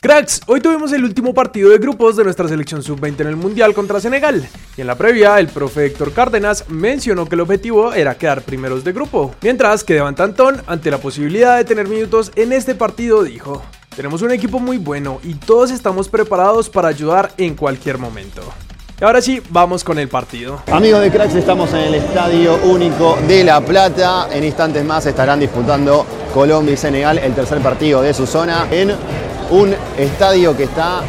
Cracks, hoy tuvimos el último partido de grupos de nuestra selección sub-20 en el Mundial contra Senegal. Y en la previa, el profe Héctor Cárdenas mencionó que el objetivo era quedar primeros de grupo. Mientras que Devan ante la posibilidad de tener minutos en este partido, dijo: Tenemos un equipo muy bueno y todos estamos preparados para ayudar en cualquier momento. Y ahora sí, vamos con el partido. Amigos de Cracks, estamos en el Estadio Único de La Plata. En instantes más estarán disputando Colombia y Senegal el tercer partido de su zona en un estadio que está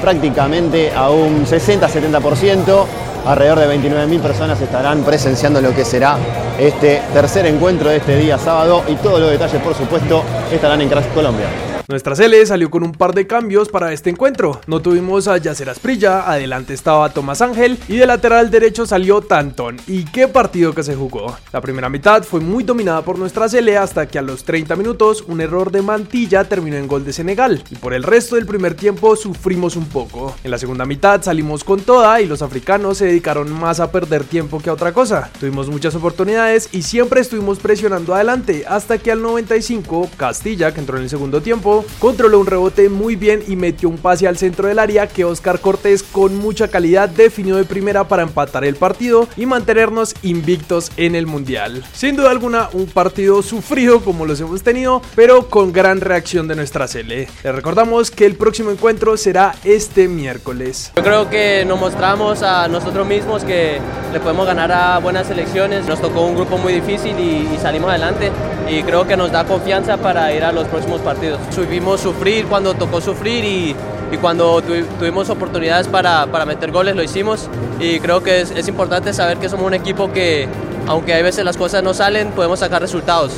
prácticamente a un 60-70%. Alrededor de 29.000 personas estarán presenciando lo que será este tercer encuentro de este día sábado y todos los detalles, por supuesto, estarán en Cracks Colombia. Nuestra Cele salió con un par de cambios para este encuentro. No tuvimos a Yacer Asprilla, adelante estaba Tomás Ángel y de lateral derecho salió Tantón. Y qué partido que se jugó. La primera mitad fue muy dominada por nuestra Cele hasta que a los 30 minutos un error de Mantilla terminó en gol de Senegal. Y por el resto del primer tiempo sufrimos un poco. En la segunda mitad salimos con toda y los africanos se dedicaron más a perder tiempo que a otra cosa. Tuvimos muchas oportunidades y siempre estuvimos presionando adelante hasta que al 95 Castilla, que entró en el segundo tiempo, controló un rebote muy bien y metió un pase al centro del área que Oscar Cortés con mucha calidad definió de primera para empatar el partido y mantenernos invictos en el Mundial. Sin duda alguna un partido sufrido como los hemos tenido, pero con gran reacción de nuestra Cele. Les recordamos que el próximo encuentro será este miércoles. Yo creo que nos mostramos a nosotros mismos que le podemos ganar a buenas selecciones. Nos tocó un grupo muy difícil y, y salimos adelante y creo que nos da confianza para ir a los próximos partidos vimos sufrir cuando tocó sufrir y, y cuando tuvimos oportunidades para, para, meter goles lo hicimos y creo que es, es, importante saber que somos un equipo que aunque hay veces las cosas no salen podemos sacar resultados.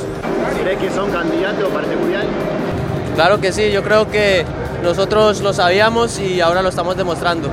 ¿Crees que son candidatos para este mundial? Claro que sí, yo creo que nosotros lo sabíamos y ahora lo estamos demostrando.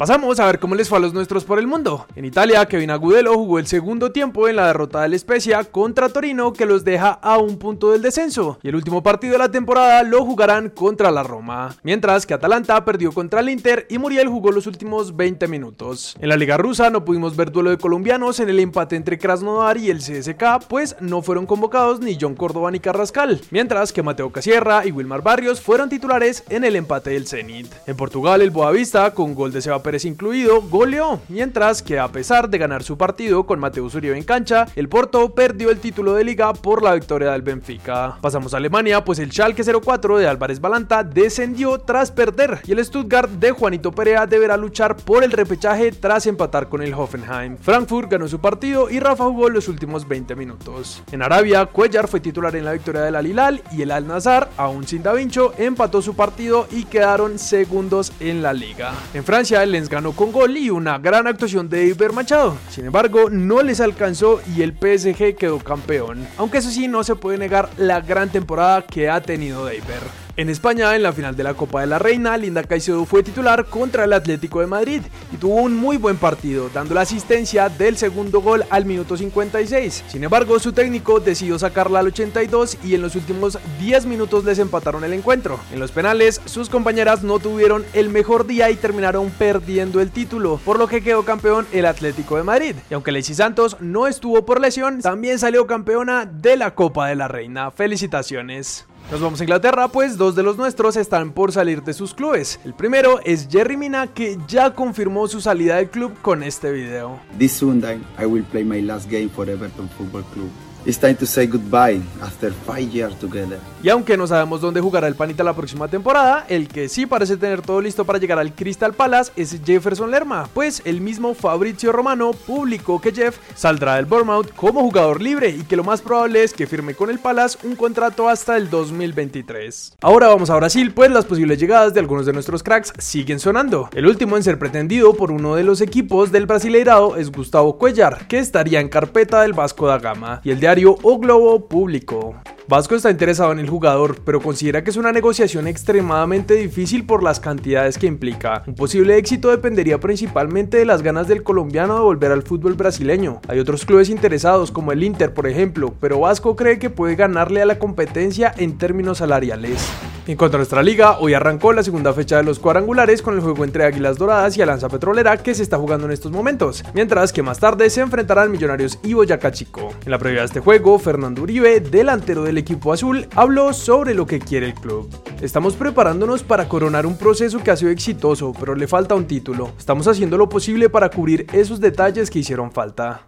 Pasamos a ver cómo les fue a los nuestros por el mundo. En Italia, Kevin Agudelo jugó el segundo tiempo en la derrota del Spezia contra Torino que los deja a un punto del descenso. Y el último partido de la temporada lo jugarán contra la Roma. Mientras que Atalanta perdió contra el Inter y Muriel jugó los últimos 20 minutos. En la Liga Rusa no pudimos ver duelo de colombianos en el empate entre Krasnodar y el CSK, pues no fueron convocados ni John Córdoba ni Carrascal. Mientras que Mateo Casierra y Wilmar Barrios fueron titulares en el empate del Zenit. En Portugal, el Boavista, con gol de Seba incluido, goleó, mientras que a pesar de ganar su partido con Mateus Uribe en cancha, el Porto perdió el título de liga por la victoria del Benfica. Pasamos a Alemania, pues el Schalke 04 de Álvarez Balanta descendió tras perder y el Stuttgart de Juanito Perea deberá luchar por el repechaje tras empatar con el Hoffenheim. Frankfurt ganó su partido y Rafa jugó los últimos 20 minutos. En Arabia, Cuellar fue titular en la victoria del Al y el Al Nazar, aún sin Da empató su partido y quedaron segundos en la liga. En Francia, el ganó con gol y una gran actuación de Iber Machado. Sin embargo, no les alcanzó y el PSG quedó campeón. Aunque eso sí, no se puede negar la gran temporada que ha tenido Iber. En España, en la final de la Copa de la Reina, Linda Caicedo fue titular contra el Atlético de Madrid y tuvo un muy buen partido, dando la asistencia del segundo gol al minuto 56. Sin embargo, su técnico decidió sacarla al 82 y en los últimos 10 minutos les empataron el encuentro. En los penales, sus compañeras no tuvieron el mejor día y terminaron perdiendo el título, por lo que quedó campeón el Atlético de Madrid. Y aunque Lacey Santos no estuvo por lesión, también salió campeona de la Copa de la Reina. Felicitaciones. Nos vamos a Inglaterra, pues dos de los nuestros están por salir de sus clubes. El primero es Jerry Mina, que ya confirmó su salida del club con este video. This Sunday I will play my last game for Everton Football Club. It's time to say goodbye after five years together. Y aunque no sabemos dónde jugará el Panita la próxima temporada, el que sí parece tener todo listo para llegar al Crystal Palace es Jefferson Lerma, pues el mismo Fabrizio Romano publicó que Jeff saldrá del Bournemouth como jugador libre y que lo más probable es que firme con el Palace un contrato hasta el 2023. Ahora vamos a Brasil, pues las posibles llegadas de algunos de nuestros cracks siguen sonando. El último en ser pretendido por uno de los equipos del Brasileirado es Gustavo Cuellar, que estaría en carpeta del Vasco da Gama, y el de o Globo Público. Vasco está interesado en el jugador, pero considera que es una negociación extremadamente difícil por las cantidades que implica. Un posible éxito dependería principalmente de las ganas del colombiano de volver al fútbol brasileño. Hay otros clubes interesados como el Inter, por ejemplo, pero Vasco cree que puede ganarle a la competencia en términos salariales. En cuanto a nuestra liga, hoy arrancó la segunda fecha de los cuadrangulares con el juego entre Águilas Doradas y Alanza Petrolera que se está jugando en estos momentos, mientras que más tarde se enfrentarán Millonarios y Boyacá Chico. En la previa de este juego, Fernando Uribe, delantero del equipo azul, habló sobre lo que quiere el club. Estamos preparándonos para coronar un proceso que ha sido exitoso, pero le falta un título. Estamos haciendo lo posible para cubrir esos detalles que hicieron falta.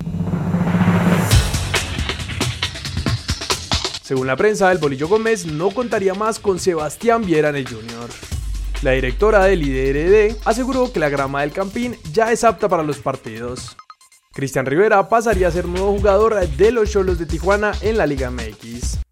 Según la prensa, el Bolillo Gómez no contaría más con Sebastián Viera en el Junior. La directora del IDRD aseguró que la grama del Campín ya es apta para los partidos. Cristian Rivera pasaría a ser nuevo jugador de los Cholos de Tijuana en la Liga MX.